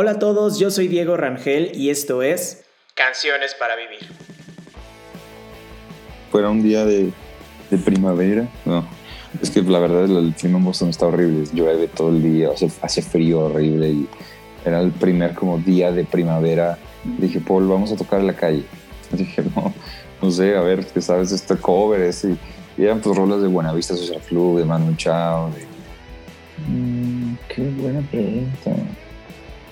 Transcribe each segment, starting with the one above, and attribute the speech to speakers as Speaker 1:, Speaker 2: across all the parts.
Speaker 1: Hola a todos, yo soy Diego Rangel y esto es Canciones para Vivir.
Speaker 2: Fuera un día de, primavera, no. Es que la verdad el clima en Boston está horrible, llueve todo el día, hace, hace frío horrible y era el primer como día de primavera. Dije, Paul, vamos a tocar en la calle. Dije, no, no sé, a ver, que sabes, este cover ese. Y eran pues rolas de Buenavista Social Club, de Manu Chao, de... Mm, qué buena pregunta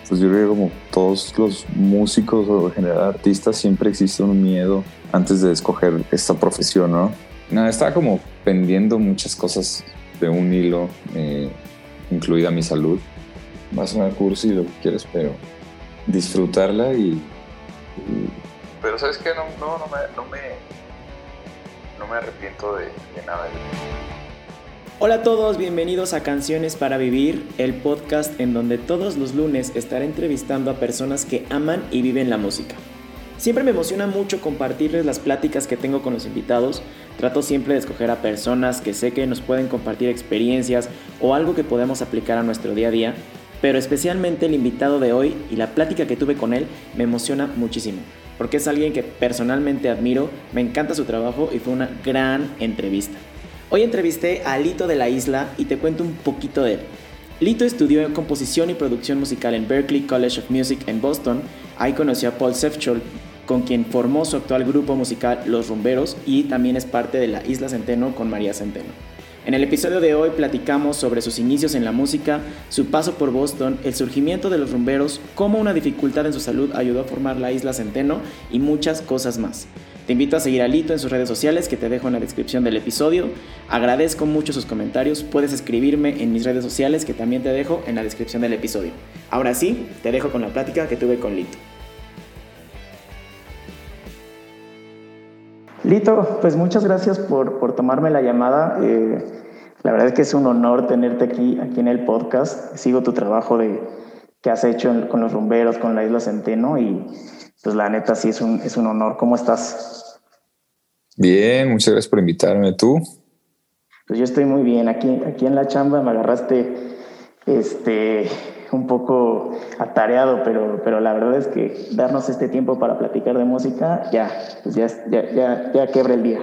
Speaker 2: pues yo creo que como todos los músicos o en general artistas siempre existe un miedo antes de escoger esta profesión, ¿no? Nada, estaba como pendiendo muchas cosas de un hilo, eh, incluida mi salud. Va a sonar cursi lo que quieres, pero disfrutarla y, Pero sabes que no, no, no, me, no, me, no me arrepiento de, de nada.
Speaker 1: Hola a todos, bienvenidos a Canciones para Vivir, el podcast en donde todos los lunes estaré entrevistando a personas que aman y viven la música. Siempre me emociona mucho compartirles las pláticas que tengo con los invitados. Trato siempre de escoger a personas que sé que nos pueden compartir experiencias o algo que podemos aplicar a nuestro día a día. Pero especialmente el invitado de hoy y la plática que tuve con él me emociona muchísimo. Porque es alguien que personalmente admiro, me encanta su trabajo y fue una gran entrevista. Hoy entrevisté a Lito de la Isla y te cuento un poquito de él. Lito estudió composición y producción musical en Berklee College of Music en Boston. Ahí conoció a Paul Sefchol, con quien formó su actual grupo musical Los Rumberos y también es parte de la Isla Centeno con María Centeno. En el episodio de hoy platicamos sobre sus inicios en la música, su paso por Boston, el surgimiento de los rumberos, cómo una dificultad en su salud ayudó a formar la Isla Centeno y muchas cosas más. Te invito a seguir a Lito en sus redes sociales que te dejo en la descripción del episodio. Agradezco mucho sus comentarios. Puedes escribirme en mis redes sociales que también te dejo en la descripción del episodio. Ahora sí, te dejo con la plática que tuve con Lito. Lito, pues muchas gracias por, tomarme la llamada. Eh, la verdad es que es un honor tenerte aquí, aquí en el podcast. Sigo tu trabajo de, que has hecho con los rumberos, con la Isla Centeno y pues la neta sí es un, es un honor. ¿Cómo estás?
Speaker 2: Bien, muchas gracias por invitarme. ¿Tú?
Speaker 1: Pues yo estoy muy bien. Aquí, aquí en la chamba me agarraste este, un poco atareado, pero, pero la verdad es que darnos este tiempo para platicar de música, ya, pues ya, ya, ya, ya quebra el día.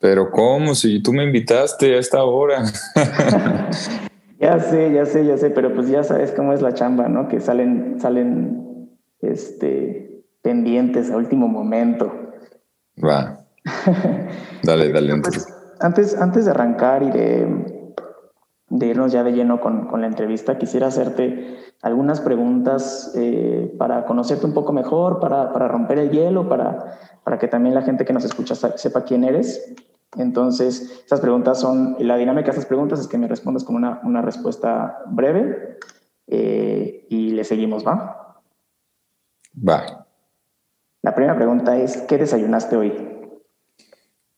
Speaker 2: Pero ¿cómo? Si tú me invitaste a esta hora.
Speaker 1: ya sé, ya sé, ya sé, pero pues ya sabes cómo es la chamba, ¿no? Que salen, salen, este, pendientes a último momento.
Speaker 2: Va. dale, dale.
Speaker 1: Pues, antes, antes de arrancar y de, de irnos ya de lleno con, con, la entrevista, quisiera hacerte algunas preguntas eh, para conocerte un poco mejor, para, para romper el hielo, para, para, que también la gente que nos escucha sepa quién eres. Entonces, estas preguntas son, la dinámica de estas preguntas es que me respondas con una, una respuesta breve eh, y le seguimos, ¿va?
Speaker 2: Va.
Speaker 1: La primera pregunta es, ¿qué desayunaste hoy?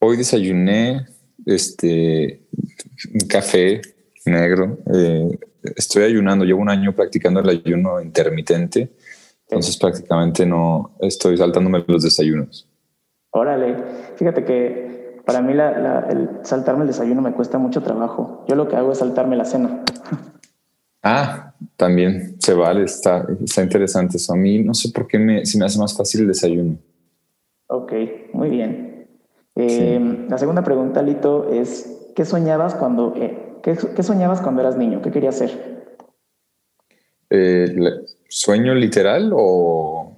Speaker 2: Hoy desayuné este, un café negro. Eh, estoy ayunando, llevo un año practicando el ayuno intermitente, entonces prácticamente no estoy saltándome los desayunos.
Speaker 1: Órale, fíjate que para mí el saltarme el desayuno me cuesta mucho trabajo. Yo lo que hago es saltarme la cena.
Speaker 2: Ah, también se vale, está, está interesante eso. A mí no sé por qué me, se me hace más fácil el desayuno.
Speaker 1: Ok, muy bien. Eh, la segunda pregunta, Lito, es ¿qué soñabas cuando, eh, qué, soñabas cuando eras niño? ¿Qué querías ser?
Speaker 2: Eh, ¿Sueño literal o...?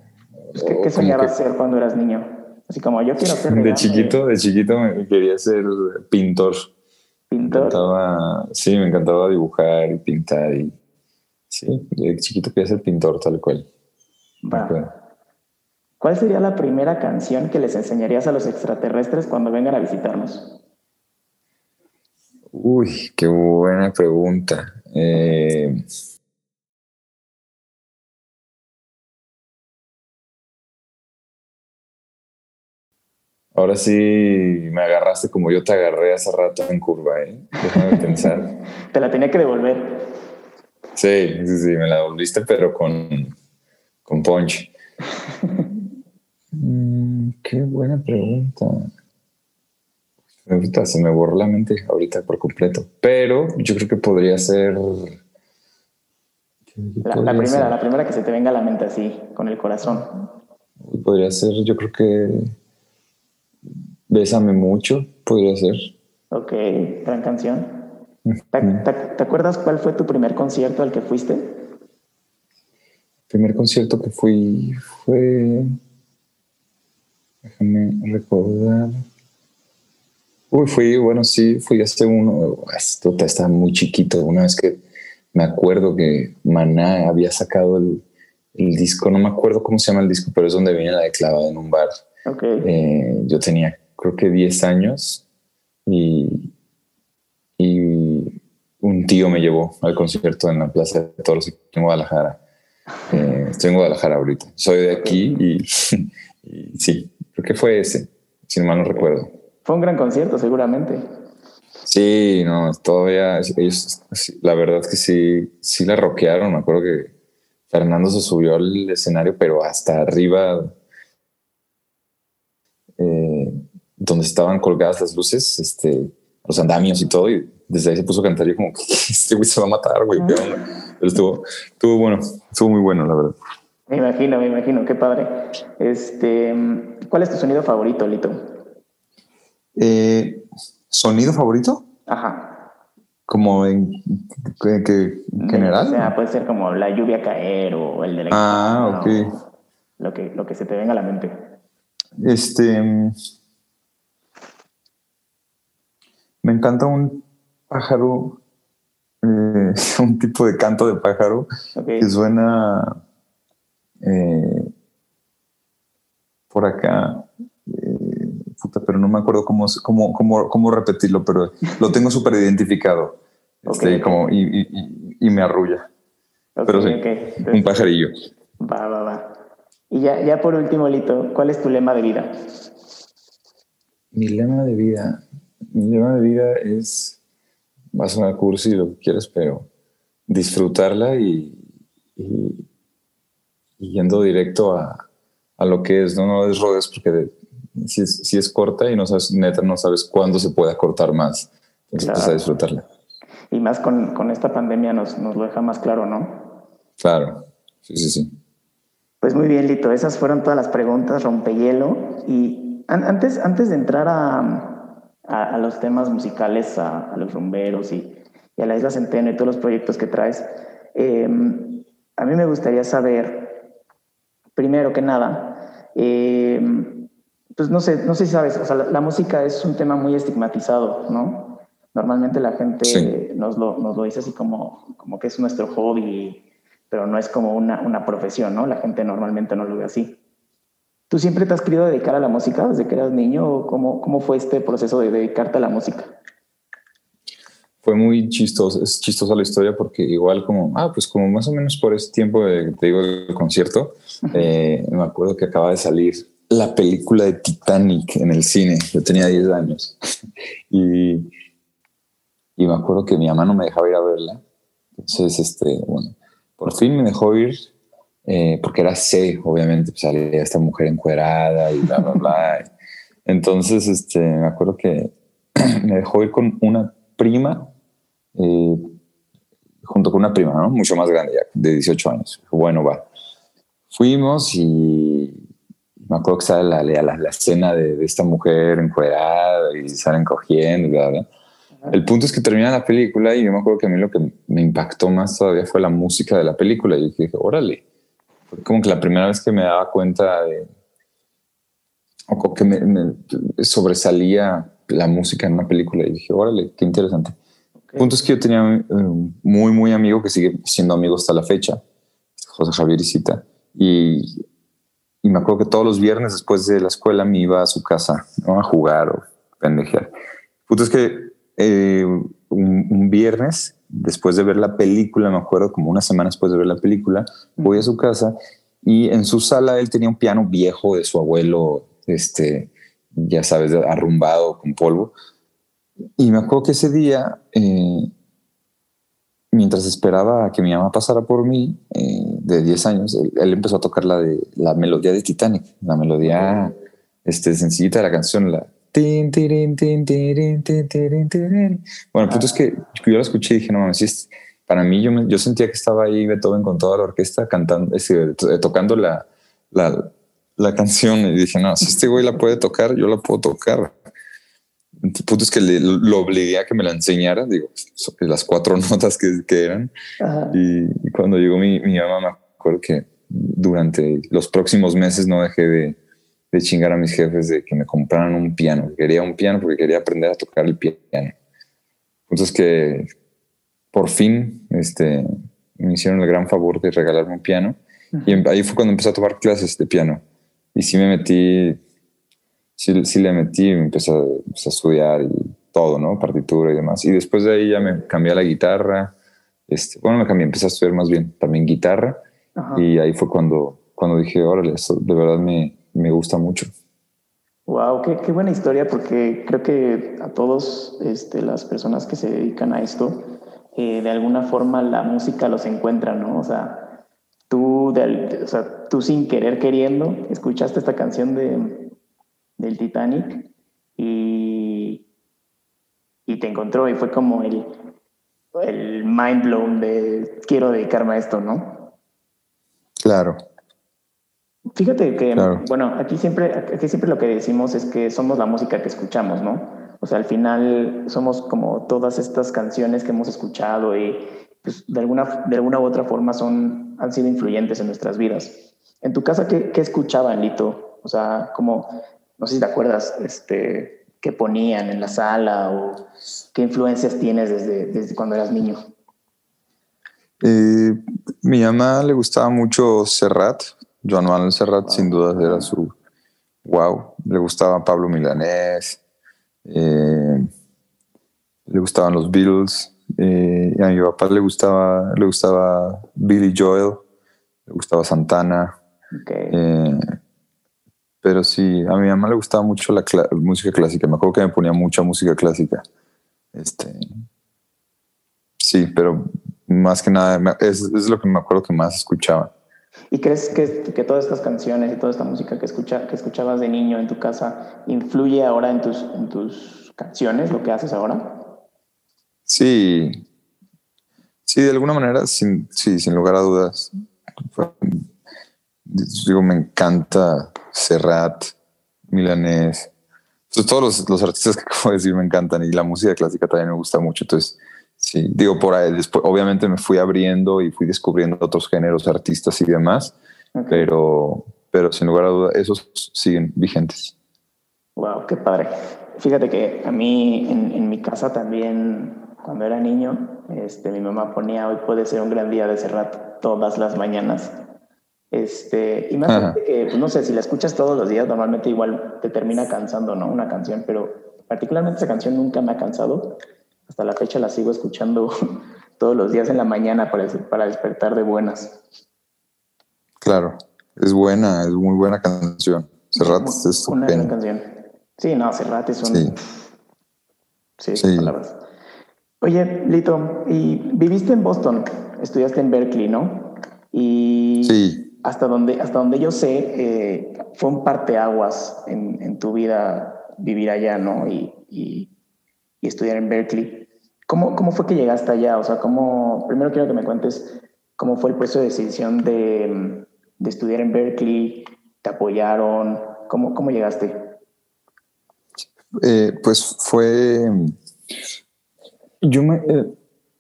Speaker 1: ¿Qué, soñabas ser cuando eras niño? Así como yo quiero ser...
Speaker 2: De, chiquito, de chiquito quería ser pintor.
Speaker 1: Pintor.
Speaker 2: sí, me encantaba dibujar y pintar. Y, sí, de chiquito quería ser pintor tal cual.
Speaker 1: ¿Cuál sería la primera canción que les enseñarías a los extraterrestres cuando vengan a visitarnos?
Speaker 2: Uy, qué buena pregunta. Eh, Ahora sí me agarraste como yo te agarré hace rato en curva, ¿eh? Déjame pensar.
Speaker 1: te la tenía que devolver.
Speaker 2: Sí, sí, sí, me la devolviste, pero con, con punch. Qué buena pregunta. Se me borró la mente ahorita por completo. Pero yo creo que podría ser.
Speaker 1: La, primera, la primera que se te venga a la mente así, con el corazón.
Speaker 2: Podría ser, yo creo que Bésame mucho, podría ser.
Speaker 1: Ok, gran canción. ¿Te, acuerdas cuál fue tu primer concierto al que fuiste?
Speaker 2: El primer concierto que fui fue. Déjame recordar. Uy, fui, bueno, sí, fui hace uno. Esto estaba muy chiquito. Una vez que me acuerdo que Maná había sacado el, disco, no me acuerdo cómo se llama el disco, pero es donde viene la de clavada en un bar.
Speaker 1: Okay.
Speaker 2: Eh, yo tenía creo que 10 años y, y un tío me llevó al concierto en la Plaza de Toros en Guadalajara. Eh, estoy en Guadalajara ahorita. Soy de aquí y, sí, creo que fue ese, si mal no recuerdo.
Speaker 1: Fue un gran concierto, seguramente.
Speaker 2: Sí, no, todavía ellos, la verdad es que sí, sí la rockearon. Me acuerdo que Fernando se subió al escenario, pero hasta arriba. Eh, donde estaban colgadas las luces, este, los andamios y todo, y desde ahí se puso a cantar. Yo como, este güey se va a matar, güey. Pero estuvo, estuvo bueno, estuvo muy bueno, la verdad.
Speaker 1: Me imagino, me imagino, qué padre. Este, ¿cuál es tu sonido favorito, Lito?
Speaker 2: Eh, ¿Sonido favorito?
Speaker 1: Ajá.
Speaker 2: Como en, que general.
Speaker 1: O sea, puede ser como la lluvia caer o el de la
Speaker 2: Ah, ok.
Speaker 1: Lo que, lo que se te venga a la mente.
Speaker 2: Este Me encanta un pájaro, eh, un tipo de canto de pájaro que suena eh, por acá. Eh, puta, pero no me acuerdo cómo, cómo, cómo, cómo repetirlo, pero lo tengo súper identificado. Este, como, y, y, me arrulla. pero sí, un pajarillo.
Speaker 1: Va, va, va. Y ya, ya por último, Lito, ¿cuál es tu lema de vida?
Speaker 2: Mi lema de vida mi lema de vida es, va a sonar cursi lo que quieras, pero disfrutarla y, yendo directo a, lo que es, no, no es rodes porque si, es, si es corta y no sabes, neta, no sabes cuándo se pueda cortar más. Entonces, pues, a disfrutarla.
Speaker 1: Y más con, esta pandemia nos, nos, lo deja más claro, ¿no?
Speaker 2: Claro, sí, sí, sí.
Speaker 1: Pues muy bien, Lito, esas fueron todas las preguntas, rompehielo. Y antes, antes de entrar a, a, los temas musicales, a, los rumberos y, a la Isla Centeno y todos los proyectos que traes. Em, a mí me gustaría saber, primero que nada, em, pues no sé, no sé si sabes, o sea, la, música es un tema muy estigmatizado, ¿no? Normalmente la gente nos, lo, nos, lo, dice así como, como que es nuestro hobby, pero no es como una, una profesión, ¿no? La gente normalmente no lo ve así. ¿Tú siempre te has querido dedicar a la música desde que eras niño? ¿O cómo, cómo fue este proceso de dedicarte a la música?
Speaker 2: Fue muy chistoso, es chistosa la historia porque igual como, ah, pues como más o menos por ese tiempo de, te digo, el concierto, eh, me acuerdo que acaba de salir la película de Titanic en el cine. Yo tenía 10 años y, y me acuerdo que mi mamá no me dejaba ir a verla. Entonces, este, bueno, por fin me dejó ir eh, porque era C, obviamente, pues salía esta mujer encuerada y bla, bla, bla. Entonces, este, me acuerdo que me dejó ir con una prima, eh, junto con una prima, ¿no? Mucho más grande, de 18 años. Bueno, va. Fuimos y me acuerdo que sale la, la, la escena de, de, esta mujer encuerada y salen cogiendo bla, bla. El punto es que termina la película y yo me acuerdo que a mí lo que me impactó más todavía fue la música de la película. Y dije, órale, como que la primera vez que me daba cuenta de, o que me, sobresalía la música en una película y dije, órale, qué interesante. El punto es que yo tenía un muy, muy amigo que sigue siendo amigo hasta la fecha, José Javier Isita, y, me acuerdo que todos los viernes después de la escuela me iba a su casa a jugar o pendejear. El punto es que eh, un viernes después de ver la película, me acuerdo como una semana después de ver la película, voy a su casa y en su sala él tenía un piano viejo de su abuelo, este, ya sabes, arrumbado con polvo. Y me acuerdo que ese día, eh, mientras esperaba que mi mamá pasara por mí, eh, de 10 años, él, empezó a tocar la, de, la melodía de Titanic, la melodía este, sencillita de la canción, la bueno, el punto es que yo la escuché y dije, no mames, para mí yo, yo sentía que estaba ahí Beethoven con toda la orquesta cantando, tocando la, la, la, canción y dije, no, si este güey la puede tocar, yo la puedo tocar. El punto es que le, lo obligué a que me la enseñara, digo, las cuatro notas que, que eran. Y, cuando llegó mi, mi mamá, me acuerdo que durante los próximos meses no dejé de, de chingar a mis jefes de que me compraran un piano. Quería un piano porque quería aprender a tocar el piano. Entonces que por fin este, me hicieron el gran favor de regalarme un piano. Y em, ahí fue cuando empecé a tomar clases de piano. Y sí me metí, sí, sí le metí, me empecé a, estudiar y todo, ¿no? Partitura y demás. Y después de ahí ya me cambié a la guitarra. Este, bueno, me cambié, empecé a estudiar más bien también guitarra. Y ahí fue cuando, cuando dije, órale, eso de verdad me, me gusta mucho.
Speaker 1: Wow, qué, qué, buena historia, porque creo que a todos este, las personas que se dedican a esto, eh, de alguna forma la música los encuentra, ¿no? O sea, tú, de, o sea, tú sin querer queriendo, escuchaste esta canción de, del Titanic y, y te encontró y fue como el, el mind blown de quiero dedicarme a esto, ¿no?
Speaker 2: Claro.
Speaker 1: Fíjate que, bueno, aquí siempre, aquí siempre lo que decimos es que somos la música que escuchamos, ¿no? O sea, al final somos como todas estas canciones que hemos escuchado y pues, de, alguna, de alguna u otra forma son, han sido influyentes en nuestras vidas. En tu casa, ¿qué, qué escuchaban, Lito? O sea, como, no sé si te acuerdas, este, qué ponían en la sala o qué influencias tienes desde, desde cuando eras niño.
Speaker 2: Eh, mi mamá le gustaba mucho Serrat, Joan Manuel Serrat sin duda era su wow. Le gustaba Pablo Milanés, eh, le gustaban los Beatles, eh, a mi papá le gustaba, le gustaba Billy Joel, le gustaba Santana. Eh, pero sí, a mi mamá le gustaba mucho la música clásica. Me acuerdo que me ponía mucha música clásica. Este, sí, pero más que nada es, es lo que me acuerdo que más escuchaba.
Speaker 1: ¿Y crees que, que, todas estas canciones y toda esta música que, escucha, que escuchabas de niño en tu casa influye ahora en tus, en tus canciones, lo que haces ahora?
Speaker 2: Sí, sí, de alguna manera, sin, sí, sin lugar a dudas. Digo, me encanta Serrat, Milanés. todos los, los, artistas que acabo de decir me encantan y la música clásica también me gusta mucho. Entonces, Sí, digo, por ahí después, obviamente me fui abriendo y fui descubriendo otros géneros, artistas y demás, pero, pero sin lugar a duda, esos siguen vigentes.
Speaker 1: Wow, qué padre. Fíjate que a mí en, en mi casa también, cuando era niño, este, mi mamá ponía hoy puede ser un gran día de Serrat todas las mañanas. Este, y más que, pues, no sé, si la escuchas todos los días, normalmente igual te termina cansando, ¿no? Una canción, pero particularmente esa canción nunca me ha cansado hasta la fecha la sigo escuchando todos los días en la mañana para, para despertar de buenas.
Speaker 2: Claro, es buena, es muy buena canción. Serrat es
Speaker 1: una buena canción. Sí, no, Serrat es un... Sí, sí, palabras. Oye, Lito, y viviste en Boston, estudiaste en Berkeley, ¿no? Y
Speaker 2: sí.
Speaker 1: Hasta donde, hasta donde yo sé, eh, fue un parteaguas en, tu vida vivir allá, ¿no? Y, estudiar en Berkeley. ¿Cómo, ¿Cómo fue que llegaste allá? O sea, ¿cómo, primero quiero que me cuentes cómo fue el proceso de decisión de, de estudiar en Berkeley, te apoyaron, ¿cómo, cómo llegaste?
Speaker 2: Eh, pues fue, yo me eh,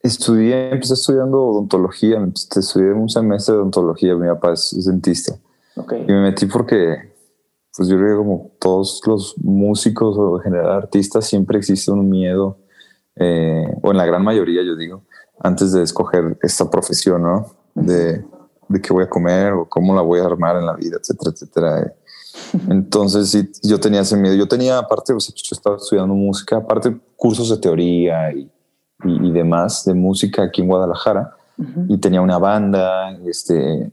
Speaker 2: estudié, empecé estudiando odontología, estudié un semestre de odontología, mi papá es, dentista.
Speaker 1: Okay.
Speaker 2: Y me metí porque pues yo creo que como todos los músicos o en general artistas siempre existe un miedo, eh, o en la gran mayoría yo digo, antes de escoger esta profesión, ¿no? De, de qué voy a comer o cómo la voy a armar en la vida, etcétera, etcétera. Entonces sí, yo tenía ese miedo. Yo tenía, aparte, pues, yo estaba estudiando música, aparte cursos de teoría y, y, demás de música aquí en Guadalajara. Y tenía una banda este,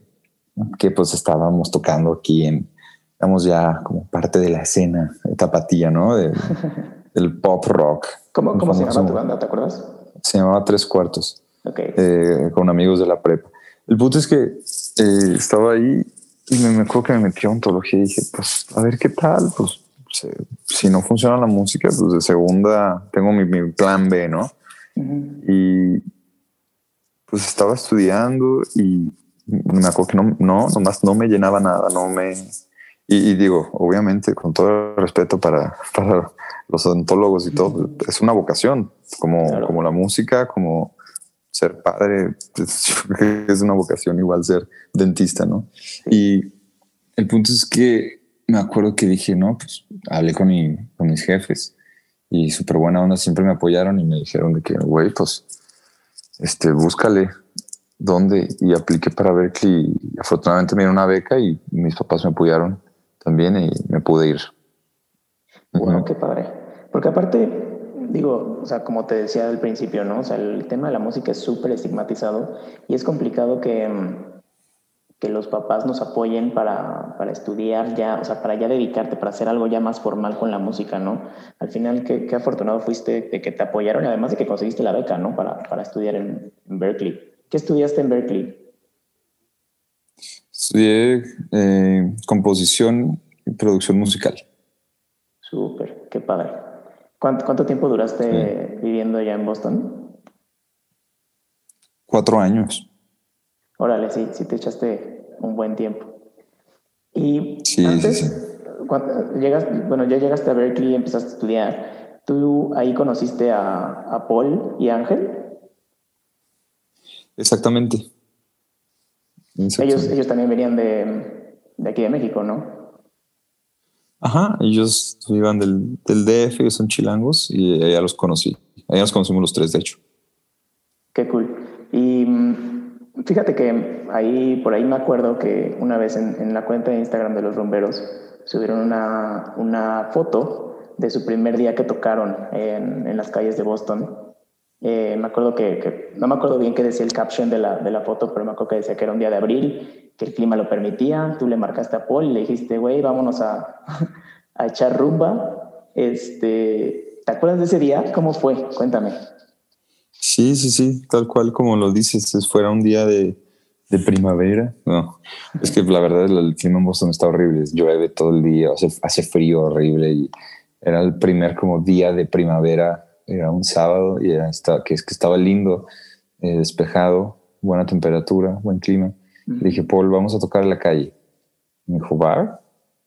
Speaker 2: que pues estábamos tocando aquí en, estamos ya como parte de la escena tapatía, ¿no? del pop rock.
Speaker 1: ¿Cómo, cómo se llama tu banda? ¿Te acuerdas?
Speaker 2: Se llamaba Tres Cuartos.
Speaker 1: Okay.
Speaker 2: Eh, con amigos de la prepa. El punto es que eh, estaba ahí y me, me acuerdo que me metí a ontología y dije, pues a ver qué tal, pues si no funciona la música, pues de segunda tengo mi, mi plan B, ¿no? Y pues estaba estudiando y me acuerdo que no, no, nomás no me llenaba nada, no me... Y, digo, obviamente, con todo el respeto para, para los odontólogos y todo, es una vocación, como, como la música, como ser padre, pues, es una vocación igual ser dentista, ¿no? Y el punto es que me acuerdo que dije, no, pues hablé con, mi, con mis jefes y súper buena onda, siempre me apoyaron y me dijeron de que, güey, pues, este, búscale dónde y apliqué para Berkeley. Y afortunadamente me dieron una beca y mis papás me apoyaron también y me pude ir.
Speaker 1: Bueno, qué padre. Porque aparte, digo, o sea, como te decía al principio, ¿no? O sea, el tema de la música es súper estigmatizado y es complicado que, que los papás nos apoyen para, para, estudiar ya, o sea, para ya dedicarte, para hacer algo ya más formal con la música, ¿no? Al final, qué, qué afortunado fuiste de que te apoyaron y además de que conseguiste la beca, ¿no? Para, para estudiar en, en Berkeley. ¿Qué estudiaste en Berkeley?
Speaker 2: Estudié eh, composición y producción musical.
Speaker 1: Súper, qué padre. ¿Cuánto, tiempo duraste viviendo allá en Boston?
Speaker 2: Cuatro años.
Speaker 1: Órale, sí, sí te echaste un buen tiempo. Y
Speaker 2: sí,
Speaker 1: antes,
Speaker 2: sí,
Speaker 1: Cuando llegas, bueno, ya llegaste a Berkeley y empezaste a estudiar. ¿Tú ahí conociste a, a Paul y Ángel?
Speaker 2: Exactamente.
Speaker 1: Ellos, ellos también venían de, de, aquí de México, ¿no?
Speaker 2: Ajá, ellos iban del, del DF, ellos son chilangos y allá los conocí. Allá los conocimos los tres, de hecho.
Speaker 1: Qué cool. Y mm, fíjate que ahí, por ahí me acuerdo que una vez en, en la cuenta de Instagram de los rumberos subieron una, una foto de su primer día que tocaron en, en las calles de Boston eh, me acuerdo que, no me acuerdo bien qué decía el caption de la, de la foto, pero me acuerdo que decía que era un día de abril, que el clima lo permitía. Tú le marcaste a Paul y le dijiste, güey, vámonos a, a echar rumba. Este, ¿Te acuerdas de ese día? ¿Cómo fue? Cuéntame.
Speaker 2: Sí, sí, sí, tal cual como lo dices, fuera un día de, de primavera. No, es que la verdad el clima en Boston está horrible, llueve todo el día, hace, hace frío horrible y era el primer como día de primavera era un sábado y era, que, es que estaba lindo, eh, despejado, buena temperatura, buen clima. Le dije, Paul, vamos a tocar en la calle. Me dijo, ¿bar?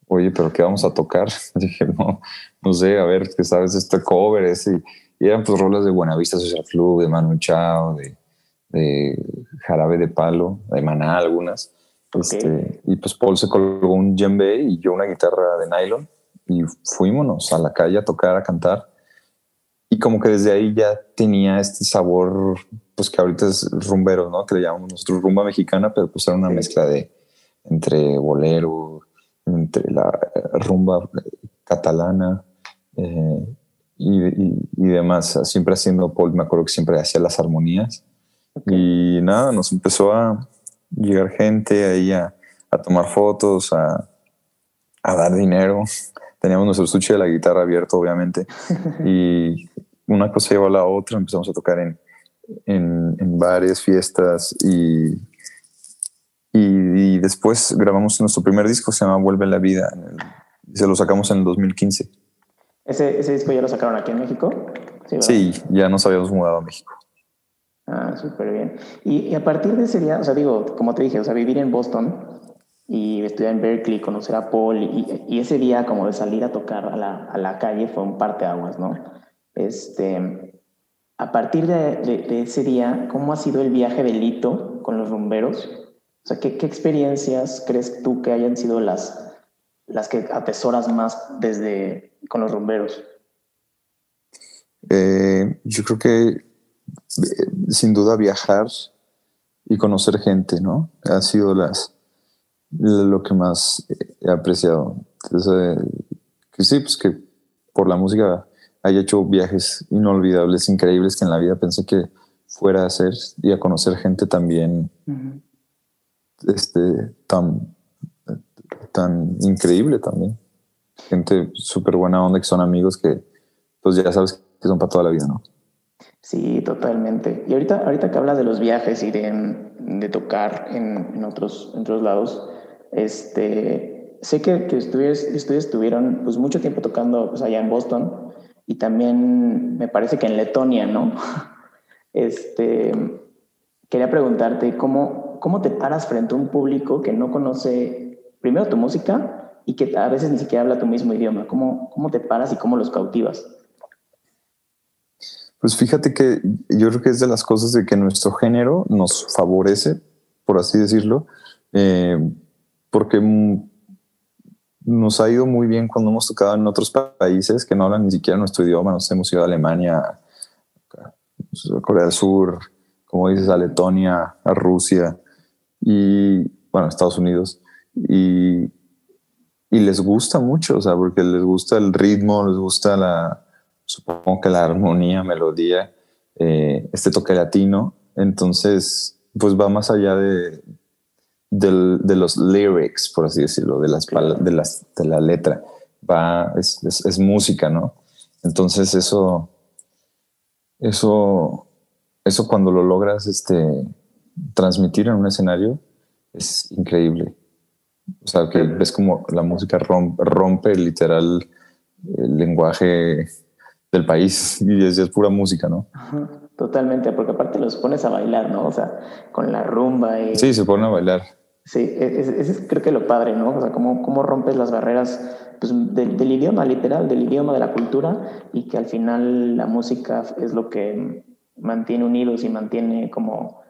Speaker 2: Oye, ¿pero qué vamos a tocar? dije, no, no sé, a ver, que sabes, este cover ese. Y eran pues rolas de Buenavista Social Club, de Manu Chao, de, de Jarabe de Palo, de Maná algunas. Este, y pues Paul se colgó un djembe y yo una guitarra de nylon y fuímonos a la calle a tocar, a cantar y como que desde ahí ya tenía este sabor, pues que ahorita es rumbero, ¿no? Que le llamamos nosotros rumba mexicana, pero pues era una mezcla de entre bolero, entre la rumba catalana eh, y, demás. Siempre haciendo Paul, me acuerdo que siempre hacía las armonías. Y nada, nos empezó a llegar gente ahí a, tomar fotos, a, a dar dinero teníamos nuestro estuche de la guitarra abierto, obviamente, y una cosa llevó a la otra, empezamos a tocar en, en, en bares, fiestas y, y, después grabamos nuestro primer disco, se llama Vuelve la Vida, y se lo sacamos en el 2015.
Speaker 1: ¿Ese, ¿Ese disco ya lo sacaron aquí en México?
Speaker 2: Sí, ya nos habíamos mudado a México.
Speaker 1: Ah, súper bien. Y, y, a partir de ese día, o sea, digo, como te dije, o sea, vivir en Boston y estudiar en Berkeley, conocer a Paul, y, y, ese día como de salir a tocar a la, a la calle fue un parteaguas, ¿no? Este, a partir de, ese día, ¿cómo ha sido el viaje de Lito con los rumberos? O sea, ¿qué, experiencias crees tú que hayan sido las, las que atesoras más desde con los rumberos?
Speaker 2: Eh, yo creo que eh, sin duda viajar y conocer gente, ¿no? Ha sido las lo que más he apreciado. Entonces, que sí, pues que por la música haya hecho viajes inolvidables, increíbles que en la vida pensé que fuera a hacer y a conocer gente también este, tan, tan increíble también. Gente súper buena onda que son amigos que pues ya sabes que son para toda la vida, ¿no?
Speaker 1: Sí, totalmente. Y ahorita, ahorita que hablas de los viajes y de, de tocar en, en, otros, otros lados, este, sé que, que ustedes, estuvieron pues, mucho tiempo tocando pues, allá en Boston y también me parece que en Letonia, ¿no? Este, quería preguntarte cómo, cómo te paras frente a un público que no conoce primero tu música y que a veces ni siquiera habla tu mismo idioma. ¿Cómo, cómo te paras y cómo los cautivas?
Speaker 2: Pues fíjate que yo creo que es de las cosas de que nuestro género nos favorece, por así decirlo, eh, porque nos ha ido muy bien cuando hemos tocado en otros países que no hablan ni siquiera nuestro idioma. Nos hemos ido a Alemania, a Corea del Sur, como dices, a Letonia, a Rusia y, bueno, Estados Unidos. Y, y les gusta mucho, o sea, porque les gusta el ritmo, les gusta la, supongo que la armonía, melodía, eh, este toque latino. Entonces, pues va más allá de, de los lyrics, por así decirlo, de las, de las de la letra. Va, es, es, música, ¿no? Entonces eso, eso, eso cuando lo logras este, transmitir en un escenario es increíble. O sea, que ves como la música rompe, rompe literal el lenguaje del país y es, es pura música, ¿no?
Speaker 1: totalmente, porque aparte los pones a bailar, ¿no? O sea, con la rumba. Y...
Speaker 2: Sí, se ponen a bailar.
Speaker 1: Sí, e, ese es, creo que lo padre, ¿no? O sea, cómo, cómo rompes las barreras pues, del, del, idioma, literal, del idioma, de la cultura, y que al final la música es lo que mantiene unidos y mantiene como,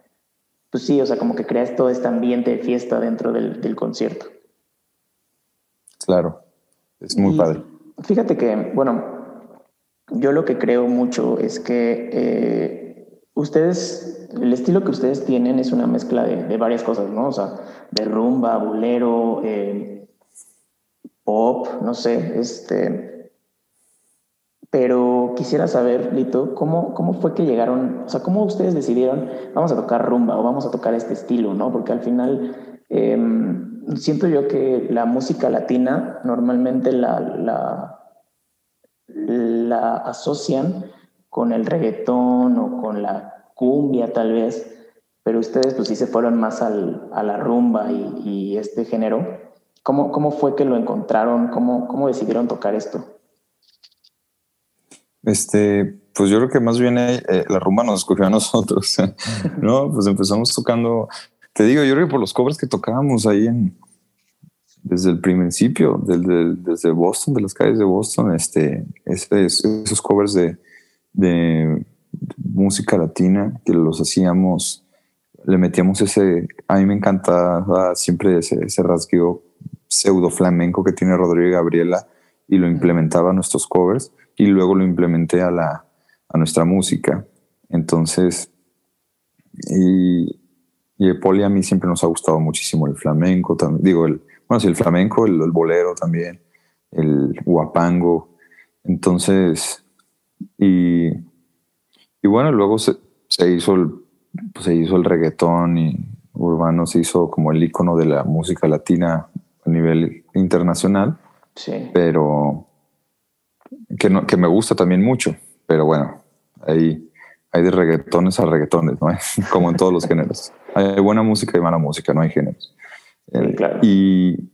Speaker 1: pues sí, o sea, como que creas todo este ambiente de fiesta dentro del, del concierto.
Speaker 2: Claro, es muy padre.
Speaker 1: Fíjate que, bueno, yo lo que creo mucho es que eh, ustedes, el estilo que ustedes tienen es una mezcla de, varias cosas, ¿no? O sea, de rumba, bolero, eh, pop, no sé, este. Pero quisiera saber, Lito, ¿cómo, ¿cómo fue que llegaron, o sea, cómo ustedes decidieron, vamos a tocar rumba o vamos a tocar este estilo, ¿no? Porque al final em, siento yo que la música latina normalmente la la asocian con el reggaetón o con la cumbia tal vez, pero ustedes pues sí se fueron más al, a la rumba y, este género. ¿Cómo, ¿Cómo, fue que lo encontraron? ¿Cómo, ¿Cómo decidieron tocar esto?
Speaker 2: Este, pues yo creo que más bien eh, la rumba nos escogió a nosotros, ¿no? Pues empezamos tocando, te digo, yo creo que por los covers que tocábamos ahí en, desde el principio, desde, desde Boston, de las calles de Boston, este, esos covers de, de, música latina que los hacíamos, le metíamos ese, a mí me encantaba siempre ese, ese rasgueo pseudo flamenco que tiene Rodrigo y Gabriela y lo implementaba a nuestros covers y luego lo implementé a, la, a nuestra música. Entonces, y, y Poli a mí siempre nos ha gustado muchísimo el flamenco, también, digo, el, bueno, sí, el flamenco, el, bolero también, el guapango. Entonces, y, y bueno, luego se, hizo el, pues, se hizo el reggaetón y urbano se hizo como el icono de la música latina a nivel internacional. Sí. Pero que, no, que me gusta también mucho. Pero bueno, hay, hay de reggaetones a reggaetones, ¿no? como en todos los géneros. Hay buena música y mala música, no hay géneros. Y,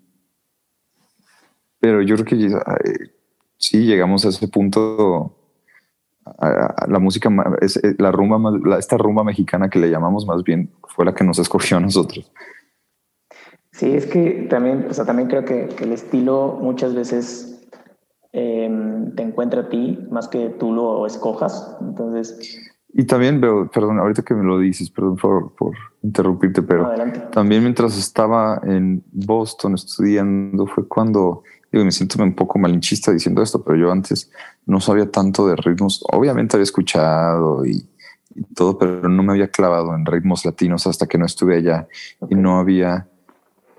Speaker 2: pero yo creo que eh, sí llegamos a ese punto. la música, es, eh, la rumba, esta rumba mexicana que le llamamos más bien, fue la que nos escogió a nosotros.
Speaker 1: Sí, es que también, o sea, también creo que, el estilo muchas veces em, te encuentra a ti más que tú lo escojas. Entonces,
Speaker 2: y también veo, perdón, ahorita que me lo dices, perdón por, por interrumpirte, pero también mientras estaba en Boston estudiando fue cuando, digo, me siento un poco malinchista diciendo esto, pero yo antes no sabía tanto de ritmos. Obviamente había escuchado y, todo, pero no me había clavado en ritmos latinos hasta que no estuve allá y no había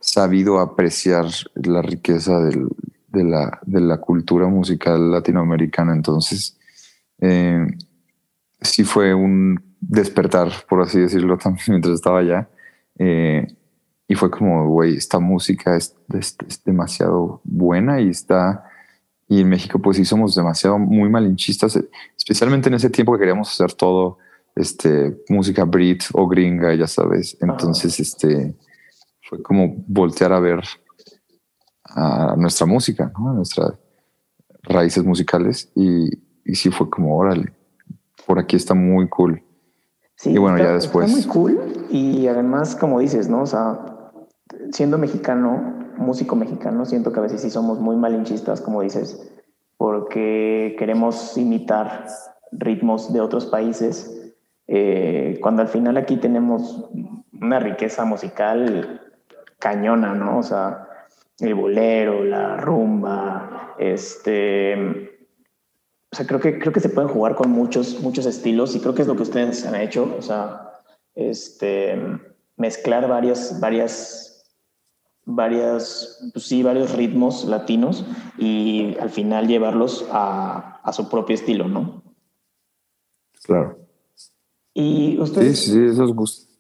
Speaker 2: sabido apreciar la riqueza del, de, la, de la cultura musical latinoamericana. Entonces, eh, sí fue un despertar, por así decirlo, también mientras estaba allá. Eh, y fue como, güey, esta música es, demasiado buena y está... Y en México pues sí somos demasiado muy malinchistas, especialmente en ese tiempo que queríamos hacer todo, este, música Brit o gringa, ya sabes. Entonces, este, fue como voltear a ver a nuestra música, ¿no? a nuestras raíces musicales y, y sí fue como, órale, por aquí está muy cool.
Speaker 1: Sí,
Speaker 2: y bueno,
Speaker 1: está,
Speaker 2: ya después.
Speaker 1: Está muy cool y además, como dices, ¿no? O sea, siendo mexicano, músico mexicano, siento que a veces sí somos muy malinchistas, como dices, porque queremos imitar ritmos de otros países, eh, cuando al final aquí tenemos una riqueza musical cañona, ¿no? O sea, el bolero, la rumba, este... O sea, creo que, creo que se pueden jugar con muchos, muchos estilos y creo que es lo que ustedes han hecho, o sea, este, mezclar varias, varias, varias, pues sí, varios ritmos latinos y al final llevarlos a, a su propio estilo, ¿no?
Speaker 2: Claro.
Speaker 1: Y ustedes...
Speaker 2: Sí, sí, eso es gusto.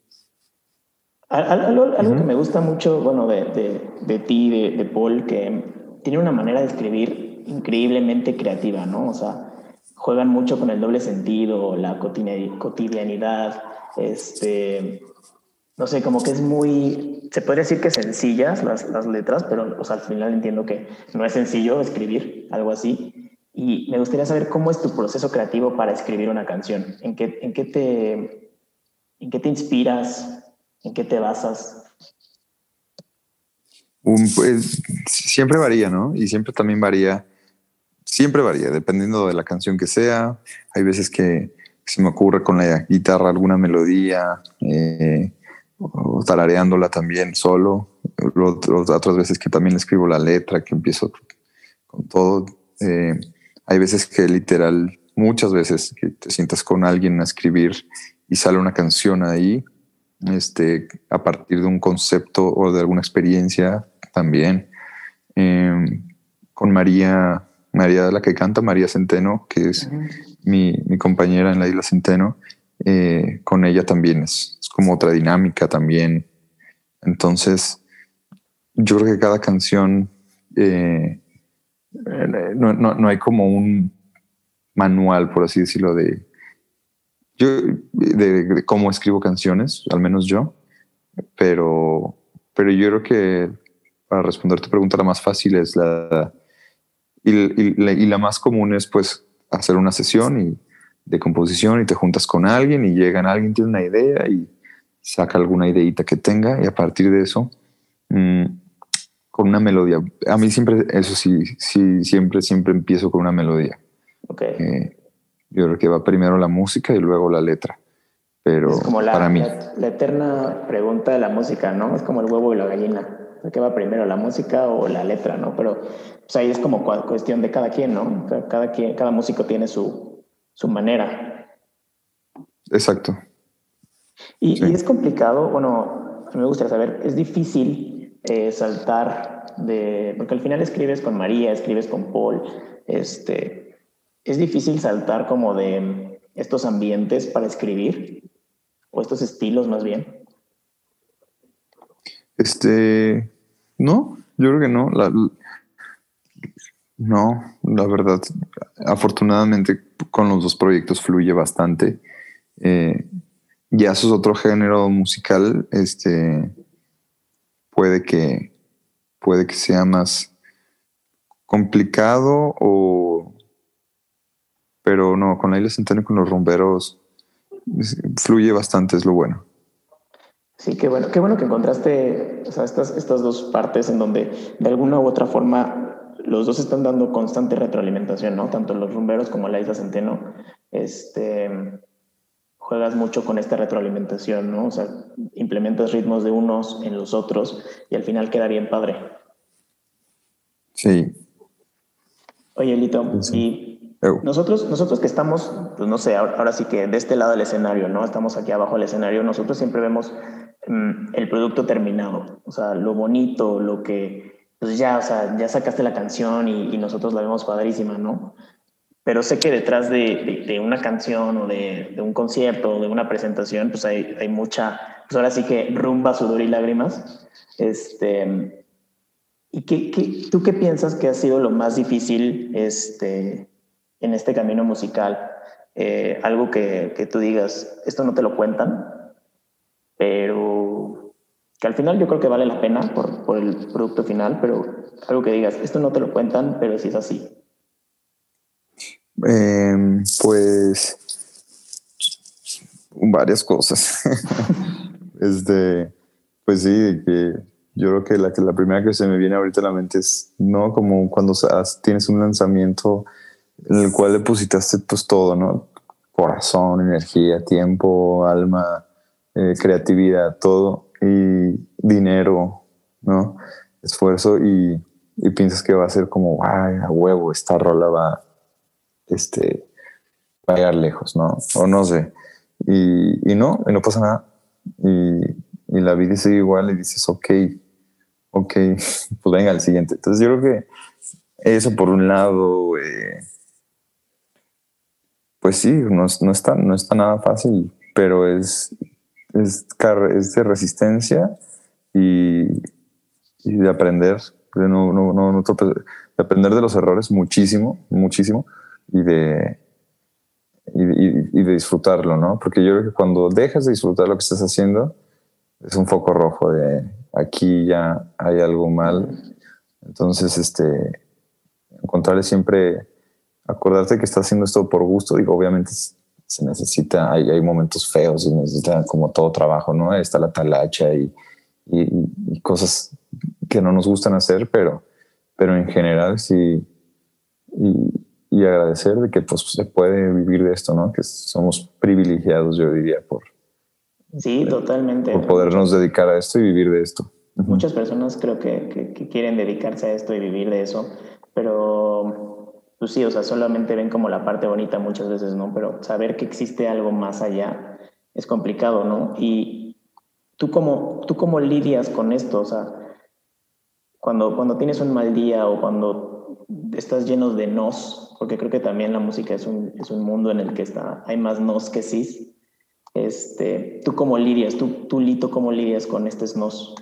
Speaker 1: Algo, algo uh -huh. que me gusta mucho, bueno, de, de, de ti, de, de, Paul, que tiene una manera de escribir increíblemente creativa, ¿no? O sea, juegan mucho con el doble sentido, la cotidianidad, este, no sé, como que es muy, se podría decir que sencillas las, las letras, pero o sea, al final entiendo que no es sencillo escribir algo así. Y me gustaría saber cómo es tu proceso creativo para escribir una canción. ¿En qué, en qué, te, en qué te inspiras? ¿En qué te basas?
Speaker 2: Pues, siempre varía, ¿no? Y siempre también varía, siempre varía, dependiendo de la canción que sea. Hay veces que se me ocurre con la guitarra alguna melodía, eh, o tarareándola también solo. Otras veces que también escribo la letra, que empiezo con todo. Eh, hay veces que literal, muchas veces que te sientas con alguien a escribir y sale una canción ahí este, a partir de un concepto o de alguna experiencia también. Eh, con María, María la que canta, María Centeno, que es uh -huh. mi, mi, compañera en la isla Centeno, eh, con ella también es, es, como otra dinámica también. Entonces, yo creo que cada canción, eh, no, no, no hay como un manual, por así decirlo, de yo de, de, cómo escribo canciones, al menos yo, pero, pero yo creo que para responder tu pregunta la más fácil es la y, y, la, y la más común es pues hacer una sesión y, de composición y te juntas con alguien y llegan alguien tiene una idea y saca alguna ideita que tenga y a partir de eso mmm, con una melodía. A mí siempre, eso sí, sí, siempre, siempre empiezo con una melodía.
Speaker 1: Okay.
Speaker 2: Eh, yo creo que va primero la música y luego la letra. Pero
Speaker 1: es como la,
Speaker 2: para mí.
Speaker 1: La, la, eterna pregunta de la música, ¿no? Es como el huevo y la gallina. ¿Qué va primero, la música o la letra, no? Pero pues ahí es como cuestión de cada quien, ¿no? Cada, quien, cada músico tiene su, su manera.
Speaker 2: Exacto.
Speaker 1: Y, sí. y, es complicado, bueno, me gustaría saber, es difícil eh, saltar de, porque al final escribes con María, escribes con Paul, este, es difícil saltar como de estos ambientes para escribir, o estos estilos más bien.
Speaker 2: Este, no, yo creo que no. No, la verdad, afortunadamente con los dos proyectos fluye bastante. Eh, ya eso es otro género musical, este, puede que, puede que sea más complicado o, pero no, con la Isla Centeno y con los rumberos fluye bastante, es lo bueno.
Speaker 1: Sí, qué bueno, qué bueno que encontraste o sea, estas, estas dos partes en donde de alguna u otra forma los dos están dando constante retroalimentación, ¿no? Tanto los rumberos como la isla Centeno, este, juegas mucho con esta retroalimentación, ¿no? O sea, implementas ritmos de unos en los otros y al final queda bien padre.
Speaker 2: Sí.
Speaker 1: Oye, Lito, sí. y nosotros, nosotros que estamos, pues no sé, ahora, sí que de este lado del escenario, ¿no? Estamos aquí abajo del escenario, nosotros siempre vemos mmm, el producto terminado, o sea, lo bonito, lo que pues ya, o sea, ya sacaste la canción y, y, nosotros la vemos padrísima, ¿no? Pero sé que detrás de, de, de una canción o de, de, un concierto o de una presentación, pues hay, hay mucha, pues ahora sí que rumba, sudor y lágrimas. Este, ¿Y qué, qué, tú qué piensas que ha sido lo más difícil este, en este camino musical? Eh, algo que, que tú digas, esto no te lo cuentan, pero que al final yo creo que vale la pena por, por, el producto final, pero algo que digas, esto no te lo cuentan, pero sí es así.
Speaker 2: Eh, pues varias cosas. este, pues sí, que yo creo que la, que la primera que se me viene ahorita a la mente es, ¿no? Como cuando tienes un lanzamiento en el cual depositaste pues todo, ¿no? Corazón, energía, tiempo, alma, eh, creatividad, todo, y dinero, ¿no? Esfuerzo y, y, piensas que va a ser como, ay, a huevo, esta rola va, este, va a lejos, ¿no? O no sé. Y, y no, y no pasa nada. Y, y la vida sigue igual y dices, ok, ok, pues venga al siguiente. Entonces yo creo que eso por un lado, eh, pues sí, no, no, está, no está nada fácil, pero es, es, es de resistencia y, y, de aprender, de, no, no, no, de aprender de los errores muchísimo, muchísimo, y de, y, y, de disfrutarlo, ¿no? Porque yo creo que cuando dejas de disfrutar lo que estás haciendo, es un foco rojo de aquí ya hay algo mal. Entonces, este, encontrarle siempre, acordarte que estás haciendo esto por gusto. Digo, obviamente se necesita, hay, hay momentos feos, se necesita como todo trabajo, ¿no? Está la talacha y, y, cosas que no nos gustan hacer, pero, pero en general sí. Y, y agradecer de que pues se puede vivir de esto, ¿no? Que somos privilegiados, yo diría, por,
Speaker 1: Sí, totalmente.
Speaker 2: Por podernos dedicar a esto y vivir de esto.
Speaker 1: Muchas personas creo que, que, quieren dedicarse a esto y vivir de eso, pero pues sí, o sea, solamente ven como la parte bonita muchas veces, ¿no? Pero saber que existe algo más allá es complicado, ¿no? Y tú cómo, tú cómo lidias con esto, o sea, cuando, cuando tienes un mal día o cuando estás lleno de nos, porque creo que también la música es un, es un mundo en el que está, hay más nos que sí este, ¿Tú cómo lidias? ¿Tú, tú Lito, cómo lidias con este SNOS?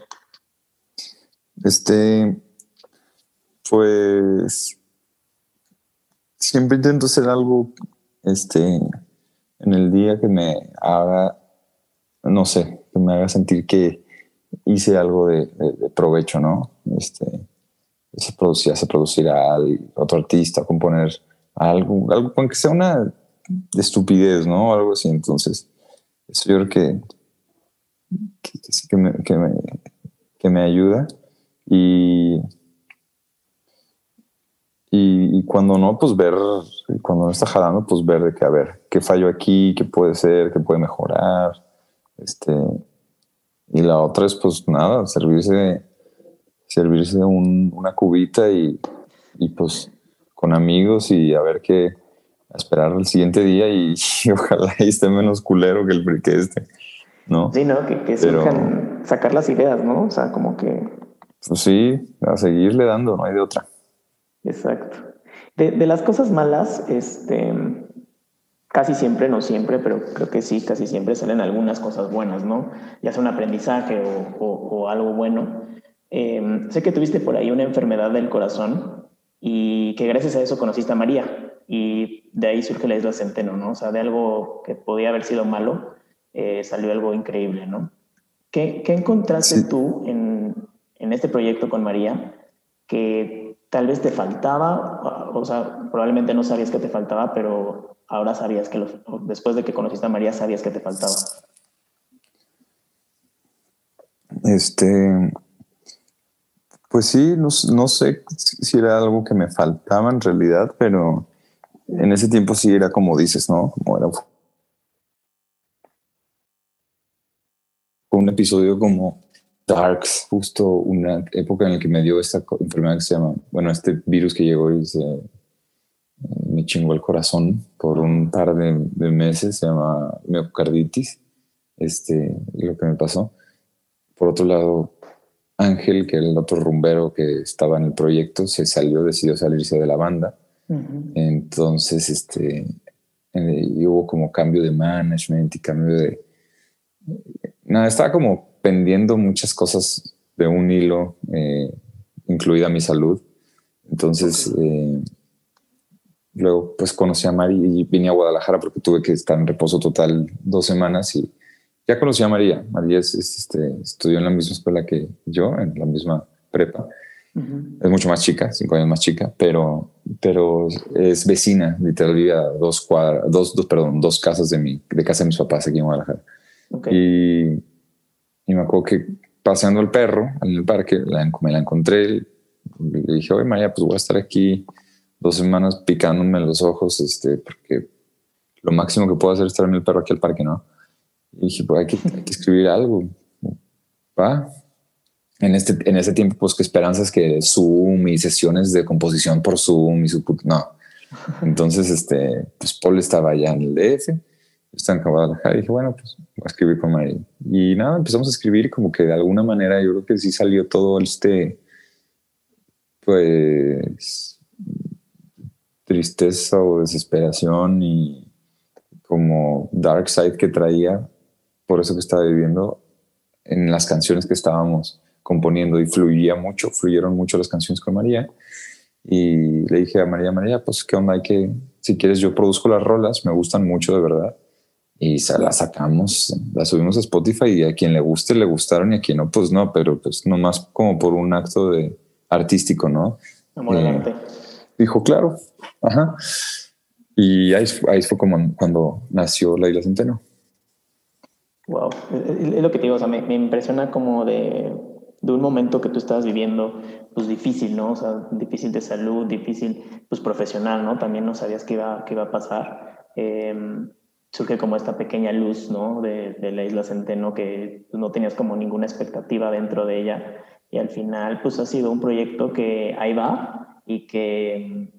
Speaker 2: Este, pues siempre intento hacer algo este, en el día que me haga, no sé, que me haga sentir que hice algo de, provecho, ¿no? Este, se producía, se producirá otro artista, componer algo, algo, aunque sea una estupidez, ¿no? Algo así. Entonces, eso yo creo que, que, me, que, me, ayuda. Y, y, cuando no, pues ver, cuando no está jalando, pues ver de que, a ver, qué fallo aquí, qué puede ser, qué puede mejorar. Este, y la otra es, pues nada, servirse, servirse una cubita y, y pues con amigos y a ver qué, a esperar el siguiente día y, ojalá esté menos culero que el que este, ¿no?
Speaker 1: Sí, ¿no? Que, que sacar las ideas, ¿no? O sea, como que...
Speaker 2: Pues sí, a seguirle dando, no hay de otra.
Speaker 1: Exacto. De, de las cosas malas, este, casi siempre, no siempre, pero creo que sí, casi siempre salen algunas cosas buenas, ¿no? Ya sea un aprendizaje o, o, algo bueno. Em, sé que tuviste por ahí una enfermedad del corazón y que gracias a eso conociste a María y de ahí surge la isla Centeno, ¿no? O sea, de algo que podía haber sido malo, eh, salió algo increíble, ¿no? ¿Qué, qué encontraste tú en, en, este proyecto con María que tal vez te faltaba? O sea, probablemente no sabías que te faltaba, pero ahora sabías que, después de que conociste a María, sabías que te faltaba.
Speaker 2: Este, pues sí, no, no, sé si era algo que me faltaba en realidad, pero en ese tiempo sí era como dices, ¿no? Como era un episodio como Darks, justo una época en la que me dio esta enfermedad que se llama, bueno, este virus que llegó y se, me chingó el corazón por un par de, meses, se llama miocarditis, este, lo que me pasó. Por otro lado, Ángel, que era el otro rumbero que estaba en el proyecto, se salió, decidió salirse de la banda entonces, este, hubo como cambio de management y cambio de... Nada, estaba como pendiendo muchas cosas de un hilo, eh, incluida mi salud. Entonces, eh, luego pues conocí a Mari y vine a Guadalajara porque tuve que estar en reposo total dos semanas y ya conocí a María. María este, estudió en la misma escuela que yo, en la misma prepa. Es mucho más chica, cinco años más chica, pero, pero es vecina, literal vivía dos cuadras, dos, dos, perdón, dos casas de mi, de casa de mis papás aquí en Guadalajara. Y, y, me acuerdo que paseando el perro en el parque, me la encontré, le dije, oye María, pues voy a estar aquí dos semanas picándome los ojos, este, porque lo máximo que puedo hacer es traerme el perro aquí al parque, ¿no? Y dije, pues hay que, hay que escribir algo. Va, en este, en ese tiempo, pues que esperanzas que Zoom y sesiones de composición por Zoom y su no. Entonces, este, pues Paul estaba allá en el DF, estaba en Guadalajara y dije, bueno, pues voy a escribir con María. Y nada, empezamos a escribir como que de alguna manera yo creo que sí salió todo este, pues, tristeza o desesperación y como dark side que traía por eso que estaba viviendo en las canciones que estábamos componiendo y fluía mucho, fluyeron mucho las canciones con María. Y le dije a María, María, pues qué onda, hay que, si quieres yo produzco las rolas, me gustan mucho de verdad. Y las sacamos, las subimos a Spotify y a quien le guste, le gustaron y a quien no, pues no, pero pues nomás como por un acto de artístico, ¿no? Eh, dijo, claro, ajá. Y ahí, ahí fue como cuando nació La Isla Centeno.
Speaker 1: Wow, es lo que te digo, o sea, me, me impresiona como de de un momento que tú estabas viviendo, pues difícil, ¿no? O sea, difícil de salud, difícil, pues profesional, ¿no? También no sabías qué iba, qué iba a pasar. Em, surge como esta pequeña luz, ¿no? De, de la isla Centeno que no tenías como ninguna expectativa dentro de ella. Y al final, pues ha sido un proyecto que ahí va y que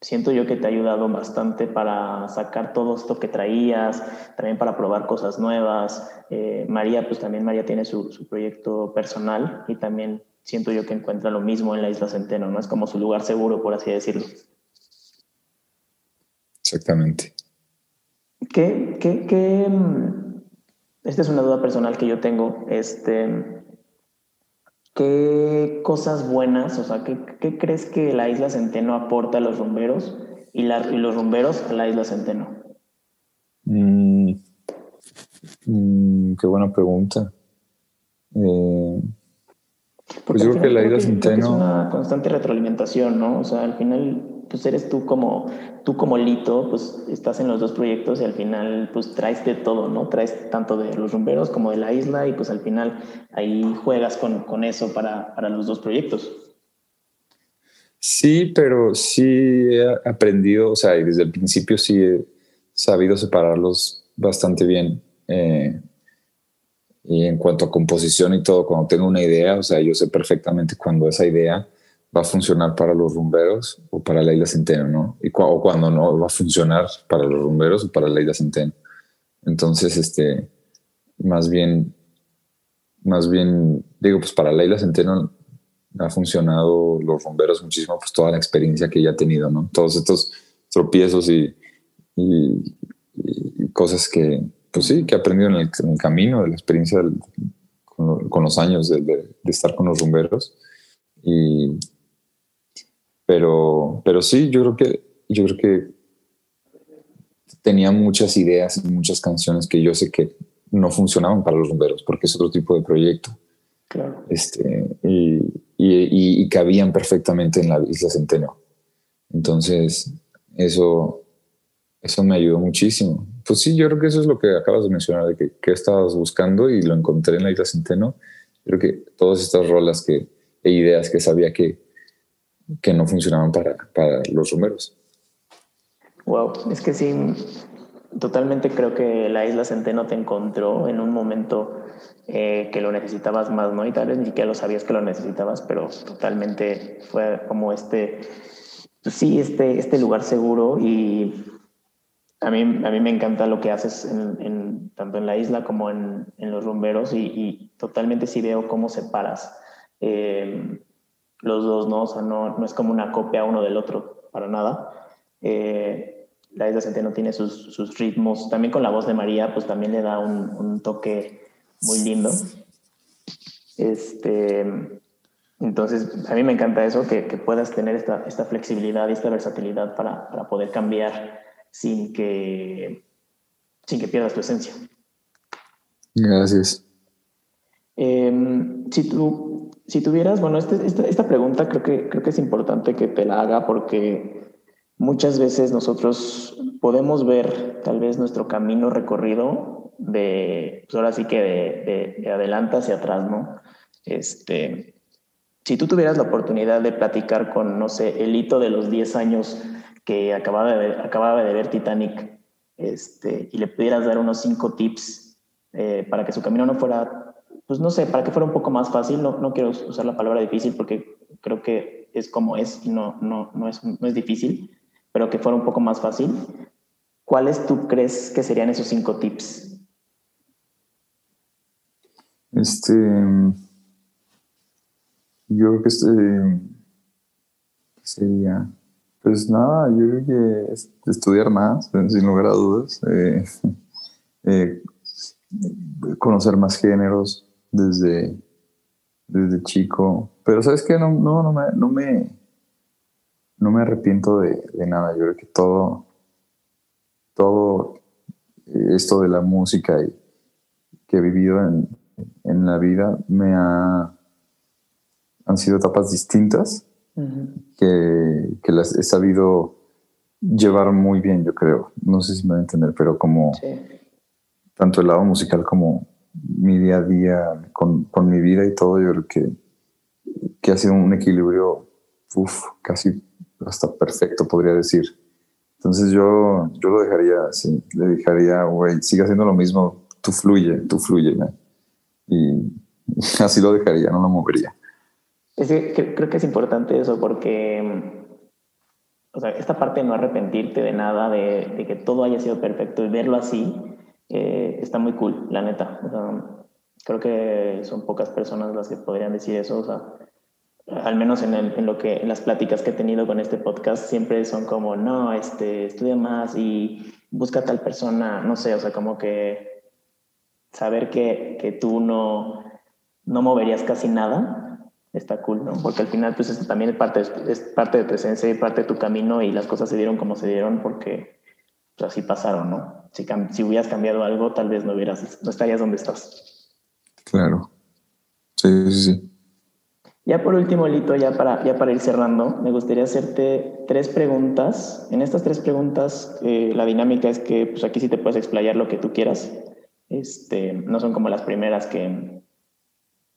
Speaker 1: siento yo que te ha ayudado bastante para sacar todo esto que traías, también para probar cosas nuevas. Eh, María, pues también María tiene su, su, proyecto personal y también siento yo que encuentra lo mismo en la Isla Centeno, ¿no? Es como su lugar seguro, por así decirlo.
Speaker 2: Exactamente.
Speaker 1: ¿Qué, qué, qué? Mm, esta es una duda personal que yo tengo. Este, ¿Qué cosas buenas, o sea, qué, crees que la isla Centeno aporta a los rumberos y, los rumberos a la isla Centeno?
Speaker 2: Mm, mm, qué buena pregunta. Eh, pues yo creo que la isla Centeno...
Speaker 1: Es una constante retroalimentación, ¿no? O sea, al final pues eres tú como, tú como Lito, pues estás en los dos proyectos y al final pues traes de todo, ¿no? Traes tanto de los rumberos como de la isla y pues al final ahí juegas con, con eso para, para los dos proyectos.
Speaker 2: Sí, pero sí he aprendido, o sea, y desde el principio sí he sabido separarlos bastante bien. Eh, y en cuanto a composición y todo, cuando tengo una idea, o sea, yo sé perfectamente cuando esa idea va a funcionar para los rumberos o para la isla Centeno, ¿no? Y o cuando no va a funcionar para los rumberos o para la isla Centeno. Entonces, este, más bien, más bien, digo, pues para la isla Centeno ha funcionado los rumberos muchísimo, pues toda la experiencia que ella ha tenido, ¿no? Todos estos tropiezos y, y, cosas que, pues sí, que ha aprendido en el, camino de la experiencia con, los años de, de, estar con los rumberos. Y, pero, pero sí, yo creo que, yo creo que tenía muchas ideas y muchas canciones que yo sé que no funcionaban para los rumberos porque es otro tipo de proyecto. Claro. Este, y, y, y, cabían perfectamente en la isla Centeno. Entonces, eso, eso me ayudó muchísimo. Pues sí, yo creo que eso es lo que acabas de mencionar, de que, que estabas buscando y lo encontré en la isla Centeno. Creo que todas estas rolas que, e ideas que sabía que, que no funcionaban para, para los rumberos.
Speaker 1: Wow, es que sí, totalmente creo que la isla Centeno te encontró en un momento eh, que lo necesitabas más, ¿no? Y tal vez ni siquiera lo sabías que lo necesitabas, pero totalmente fue como este, pues sí, este, este lugar seguro y a mí, a mí me encanta lo que haces en, tanto en la isla como en, en los rumberos y, y, totalmente sí veo cómo separas eh, los dos, ¿no? O sea, no, no, es como una copia uno del otro, para nada. Eh, la isla Centeno tiene sus, sus, ritmos, también con la voz de María, pues también le da un, un toque muy lindo. Este, entonces, a mí me encanta eso, que, que puedas tener esta, esta, flexibilidad y esta versatilidad para, para poder cambiar sin que, sin que pierdas tu esencia.
Speaker 2: Gracias.
Speaker 1: Eh, si tú si tuvieras, bueno, este, esta, esta, pregunta creo que, creo que es importante que te la haga porque muchas veces nosotros podemos ver tal vez nuestro camino recorrido de, pues ahora sí que de, de, adelante hacia atrás, ¿no? Este, si tú tuvieras la oportunidad de platicar con, no sé, el hito de los 10 años que acababa de ver, acababa de ver Titanic, este, y le pudieras dar unos 5 tips eh, para que su camino no fuera, pues no sé, para que fuera un poco más fácil, no, no quiero usar la palabra difícil porque creo que es como es y no, no, no, es, no es difícil, pero que fuera un poco más fácil, ¿cuáles tú crees que serían esos cinco tips?
Speaker 2: Este, yo creo que este, sería, pues nada, yo creo que estudiar más, sin lugar a dudas, eh, eh, conocer más géneros desde, desde chico, pero sabes que no, no, no me, no me no me arrepiento de, nada. Yo creo que todo, todo esto de la música y, que he vivido en, la vida me ha, han sido etapas distintas que, las he sabido llevar muy bien, yo creo. No sé si me va a entender, pero como tanto el lado musical como mi día a día con, con, mi vida y todo, yo creo que, que ha sido un equilibrio uf, casi hasta perfecto, podría decir. Entonces yo, yo lo dejaría así, le dejaría, güey, sigue haciendo lo mismo, tú fluye, tú fluye. Y así lo dejaría, no lo movería.
Speaker 1: Es que creo que es importante eso porque, o sea, esta parte de no arrepentirte de nada, de, que todo haya sido perfecto y verlo así, eh, está muy cool, la neta. creo que son pocas personas las que podrían decir eso. O sea, al menos en, lo que en las pláticas que he tenido con este podcast siempre son como no este estudia más y busca tal persona no sé o sea como que saber que, que tú no no moverías casi nada está cool no porque al final pues esto también es parte es parte de tu esencia y parte de tu camino y las cosas se dieron como se dieron porque pues, así pasaron no si, si hubieras cambiado algo tal vez no hubieras no estarías donde estás
Speaker 2: claro sí sí sí
Speaker 1: ya por último, Lito, ya para, ya para ir cerrando, me gustaría hacerte tres preguntas. En estas tres preguntas, eh, la dinámica es que pues aquí sí te puedes explayar lo que tú quieras. Este, no son como las primeras que,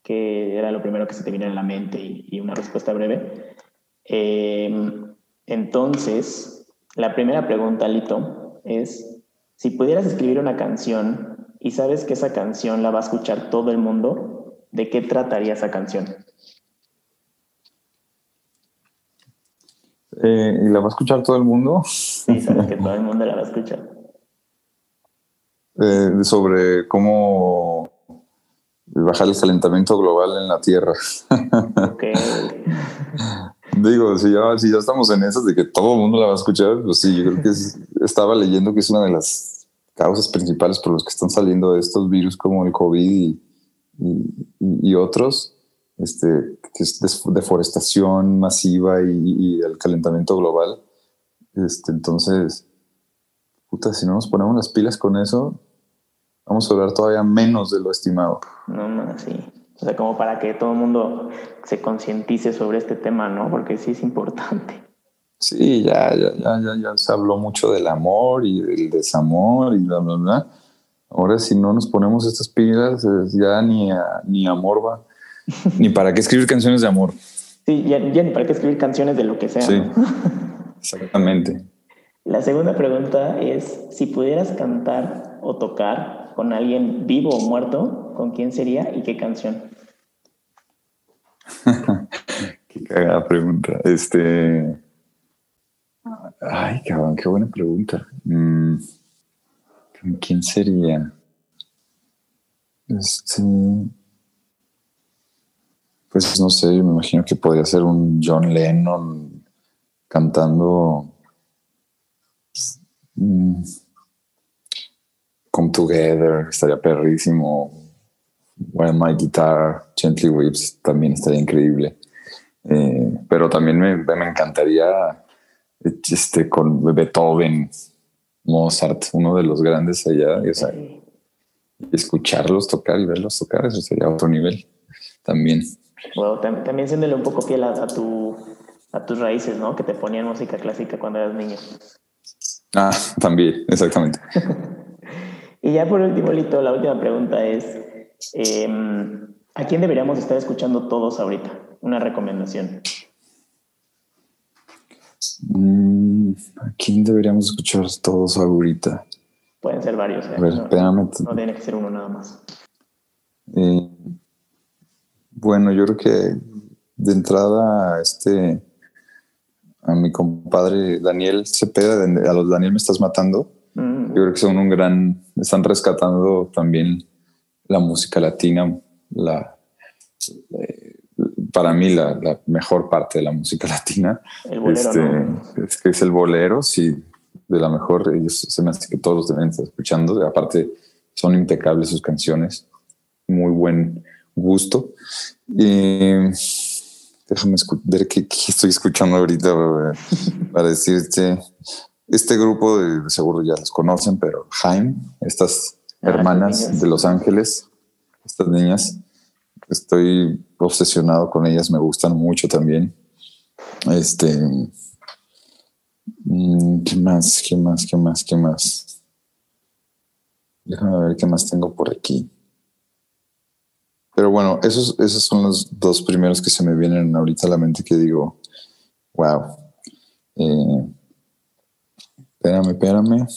Speaker 1: que era lo primero que se te vino en la mente y, una respuesta breve. Em, entonces, la primera pregunta, Lito, es, si pudieras escribir una canción y sabes que esa canción la va a escuchar todo el mundo, ¿de qué trataría esa canción?
Speaker 2: Eh, ¿Y la va a escuchar todo el mundo?
Speaker 1: Sí, sabes que todo el mundo la va a escuchar.
Speaker 2: Eh, sobre cómo bajar el calentamiento global en la Tierra. Ok. Digo, si ya, si ya estamos en esas de que todo el mundo la va a escuchar, pues sí, yo creo que estaba leyendo que es una de las causas principales por las que están saliendo estos virus como el COVID y otros este, que es deforestación masiva y, el calentamiento global. Este, entonces, puta, si no nos ponemos las pilas con eso, vamos a hablar todavía menos de lo estimado.
Speaker 1: No, no, sí. O sea, como para que todo el mundo se concientice sobre este tema, ¿no? Porque sí es importante.
Speaker 2: Sí, ya, ya, ya, ya, ya se habló mucho del amor y del desamor y bla, bla, bla. Ahora, si no nos ponemos estas pilas, ya ni, ni amor va. ni para qué escribir canciones de amor.
Speaker 1: Sí, ya, ni para qué escribir canciones de lo que sea. Sí,
Speaker 2: exactamente.
Speaker 1: La segunda pregunta es, si pudieras cantar o tocar con alguien vivo o muerto, ¿con quién sería y qué canción?
Speaker 2: qué cagada pregunta. Este... Ay, cabrón, qué buena pregunta. Mm, ¿Con quién sería? Este pues no sé, me imagino que podría ser un John Lennon cantando mm, Come Together, estaría perrísimo. When My Guitar, Gently Weeps, también estaría increíble. Eh, pero también me, encantaría este, con Beethoven, Mozart, uno de los grandes allá, y, escucharlos tocar y verlos tocar, eso sería otro nivel también.
Speaker 1: Bueno, también siéndole un poco fiel a, tu, a tus raíces, ¿no? Que te ponían música clásica cuando eras niño.
Speaker 2: Ah, también, exactamente.
Speaker 1: y ya por último, Lito, la última pregunta es, em, ¿a quién deberíamos estar escuchando todos ahorita? Una recomendación.
Speaker 2: Mm, ¿A quién deberíamos escuchar todos ahorita?
Speaker 1: Pueden ser varios. ¿eh? no, tiene que ser uno nada más.
Speaker 2: Eh, bueno, yo creo que de entrada este a mi compadre Daniel Cepeda, a los Daniel me estás matando. Mm. Yo creo que son un gran, están rescatando también la música latina, la, eh, para mí la, mejor parte de la música latina.
Speaker 1: El bolero,
Speaker 2: este, es que es el bolero, sí, de la mejor. Ellos se me hace que todos los deben estar escuchando. Aparte, son impecables sus canciones, muy buen gusto. Y déjame ver qué, estoy escuchando ahorita para, decirte. Este grupo de, seguro ya los conocen, pero Jaime, estas hermanas de Los Ángeles, estas niñas, estoy obsesionado con ellas, me gustan mucho también. Este, mm, ¿qué más? ¿Qué más? ¿Qué más? ¿Qué más? Déjame ver qué más tengo por aquí. Pero bueno, esos, esos son los dos primeros que se me vienen ahorita a la mente que digo, wow. Eh, espérame, espérame.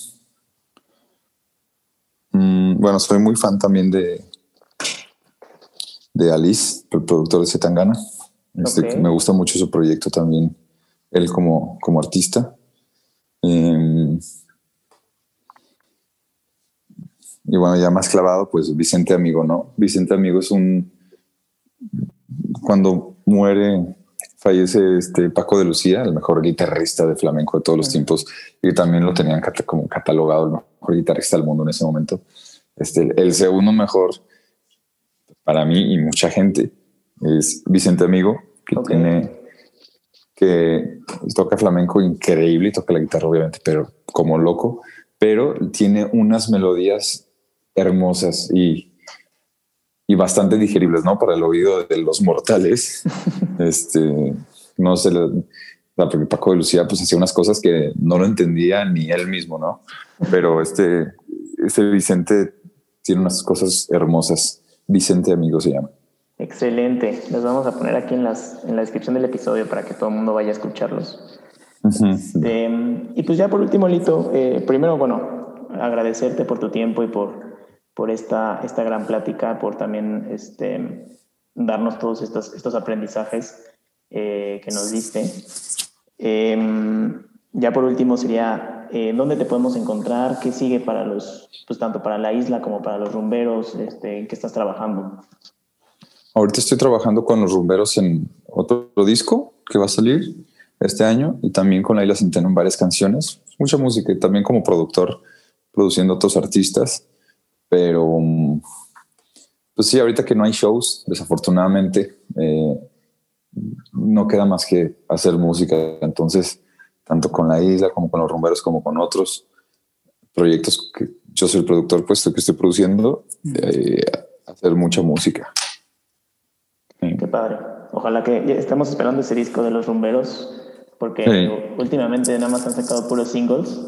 Speaker 2: Mm, bueno, soy muy fan también de, de Alice, el productor de Zetangana. Este, Me gusta mucho su proyecto también, él como, como artista. Em, y bueno, ya más clavado, pues Vicente Amigo, ¿no? Vicente Amigo es un... Cuando muere, fallece este Paco de Lucía, el mejor guitarrista de flamenco de todos los tiempos, y también lo tenían como catalogado el mejor guitarrista del mundo en ese momento. Este, el segundo mejor para mí y mucha gente es Vicente Amigo, que tiene que toca flamenco increíble y toca la guitarra obviamente, pero como loco, pero tiene unas melodías hermosas y, y bastante digeribles, ¿no? Para el oído de los mortales. este, no sé, porque Paco de Lucía pues hacía unas cosas que no lo entendía ni él mismo, ¿no? Pero este, este Vicente tiene unas cosas hermosas. Vicente Amigo se llama.
Speaker 1: Excelente. Los vamos a poner aquí en, las, en la descripción del episodio para que todo el mundo vaya a escucharlos. Este, y pues ya por último, Lito, eh, primero, bueno, agradecerte por tu tiempo y por por esta, esta gran plática, por también este, darnos todos estos, estos aprendizajes eh, que nos diste. Em, ya por último sería, eh, ¿dónde te podemos encontrar? ¿Qué sigue para los, pues tanto para la isla como para los rumberos? Este, ¿En qué estás trabajando?
Speaker 2: Ahorita estoy trabajando con los rumberos en otro disco que va a salir este año y también con la Isla Centeno en varias canciones. Mucha música y también como productor, produciendo otros artistas. Pero, pues sí, ahorita que no hay shows, desafortunadamente, eh, no queda más que hacer música. Entonces, tanto con la isla como con los rumberos, como con otros proyectos que yo soy el productor, puesto que estoy produciendo, eh, hacer mucha música.
Speaker 1: Qué padre. Ojalá que estamos esperando ese disco de los rumberos, porque últimamente nada más han sacado puros singles.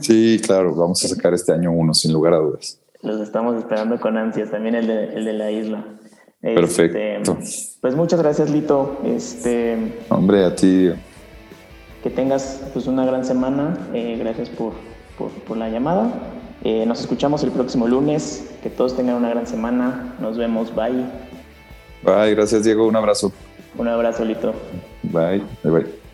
Speaker 2: Sí, claro, vamos a sacar este año uno, sin lugar a dudas.
Speaker 1: Los estamos esperando con ansias, también el de, el de la isla.
Speaker 2: Perfecto.
Speaker 1: Este, pues muchas gracias, Lito. Este,
Speaker 2: Hombre, a ti.
Speaker 1: Que tengas pues, una gran semana. Eh, gracias por, por, por, la llamada. Eh, nos escuchamos el próximo lunes. Que todos tengan una gran semana. Nos vemos. Bye.
Speaker 2: Bye. Gracias, Diego. Un abrazo.
Speaker 1: Un abrazo, Lito.
Speaker 2: Bye. Bye, bye.